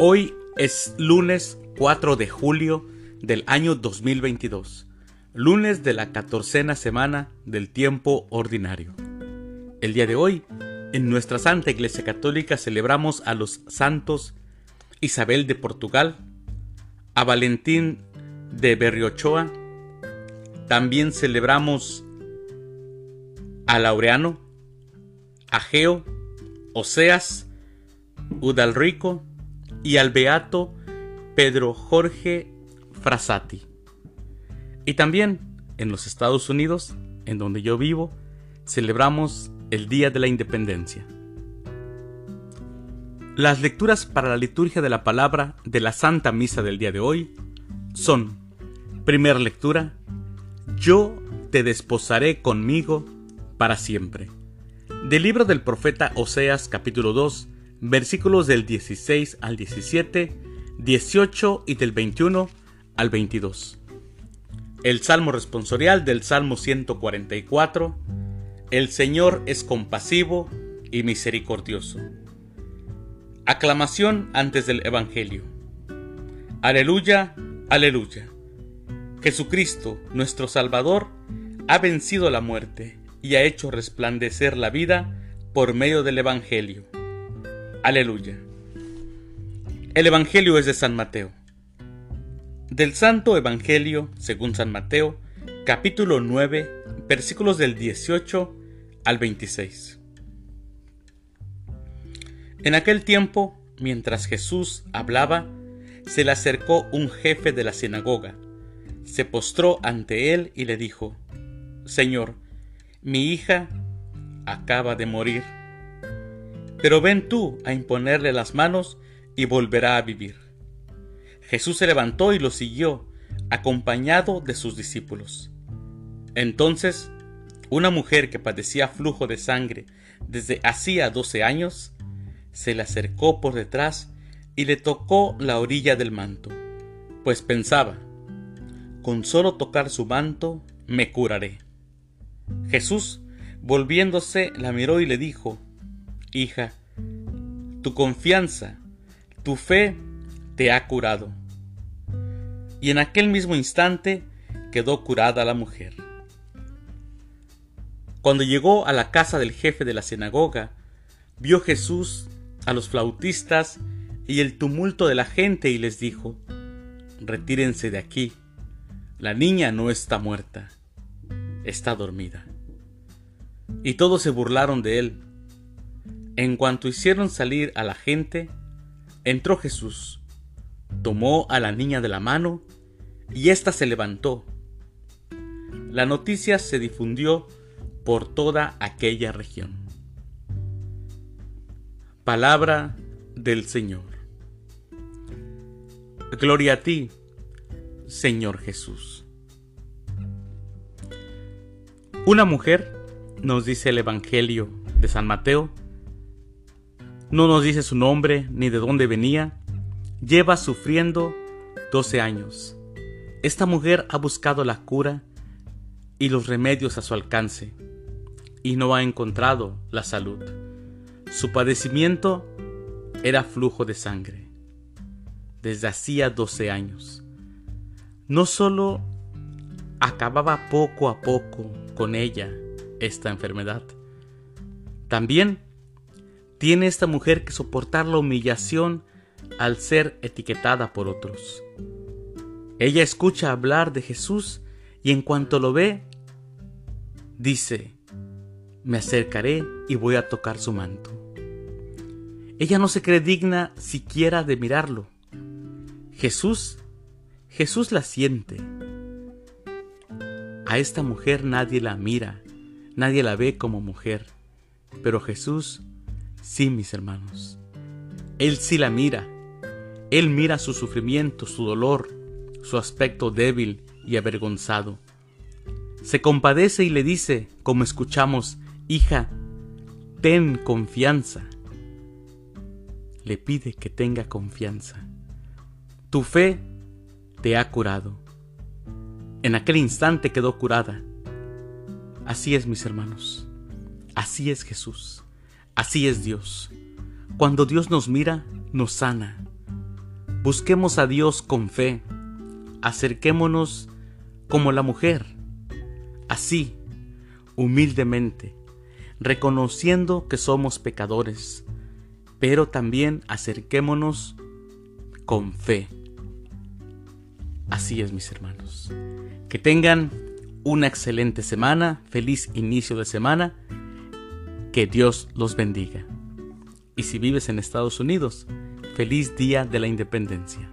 Hoy es lunes 4 de julio del año 2022, lunes de la catorcena semana del tiempo ordinario. El día de hoy, en nuestra Santa Iglesia Católica celebramos a los santos Isabel de Portugal, a Valentín de Berriochoa, también celebramos a Laureano, a Geo, Oseas, Udalrico, y al beato Pedro Jorge Frassati. Y también en los Estados Unidos, en donde yo vivo, celebramos el Día de la Independencia. Las lecturas para la liturgia de la palabra de la Santa Misa del día de hoy son, primera lectura, Yo te desposaré conmigo para siempre. Del libro del profeta Oseas capítulo 2, versículos del 16 al 17, 18 y del 21 al 22. El Salmo responsorial del Salmo 144. El Señor es compasivo y misericordioso. Aclamación antes del Evangelio. Aleluya, aleluya. Jesucristo, nuestro Salvador, ha vencido la muerte y ha hecho resplandecer la vida por medio del Evangelio. Aleluya. El Evangelio es de San Mateo. Del Santo Evangelio, según San Mateo, capítulo 9, versículos del 18 al 26. En aquel tiempo, mientras Jesús hablaba, se le acercó un jefe de la sinagoga, se postró ante él y le dijo, Señor, mi hija acaba de morir pero ven tú a imponerle las manos y volverá a vivir. Jesús se levantó y lo siguió, acompañado de sus discípulos. Entonces, una mujer que padecía flujo de sangre desde hacía doce años, se le acercó por detrás y le tocó la orilla del manto, pues pensaba, con solo tocar su manto me curaré. Jesús, volviéndose, la miró y le dijo, hija, tu confianza, tu fe te ha curado. Y en aquel mismo instante quedó curada la mujer. Cuando llegó a la casa del jefe de la sinagoga, vio Jesús a los flautistas y el tumulto de la gente y les dijo, Retírense de aquí, la niña no está muerta, está dormida. Y todos se burlaron de él. En cuanto hicieron salir a la gente, entró Jesús, tomó a la niña de la mano y ésta se levantó. La noticia se difundió por toda aquella región. Palabra del Señor. Gloria a ti, Señor Jesús. Una mujer, nos dice el Evangelio de San Mateo, no nos dice su nombre ni de dónde venía. Lleva sufriendo 12 años. Esta mujer ha buscado la cura y los remedios a su alcance y no ha encontrado la salud. Su padecimiento era flujo de sangre desde hacía 12 años. No solo acababa poco a poco con ella esta enfermedad, también tiene esta mujer que soportar la humillación al ser etiquetada por otros. Ella escucha hablar de Jesús y en cuanto lo ve, dice, me acercaré y voy a tocar su manto. Ella no se cree digna siquiera de mirarlo. Jesús, Jesús la siente. A esta mujer nadie la mira, nadie la ve como mujer, pero Jesús Sí, mis hermanos. Él sí la mira. Él mira su sufrimiento, su dolor, su aspecto débil y avergonzado. Se compadece y le dice, como escuchamos, hija, ten confianza. Le pide que tenga confianza. Tu fe te ha curado. En aquel instante quedó curada. Así es, mis hermanos. Así es Jesús. Así es Dios. Cuando Dios nos mira, nos sana. Busquemos a Dios con fe. Acerquémonos como la mujer. Así, humildemente, reconociendo que somos pecadores, pero también acerquémonos con fe. Así es, mis hermanos. Que tengan una excelente semana, feliz inicio de semana, que Dios los bendiga. Y si vives en Estados Unidos, feliz día de la independencia.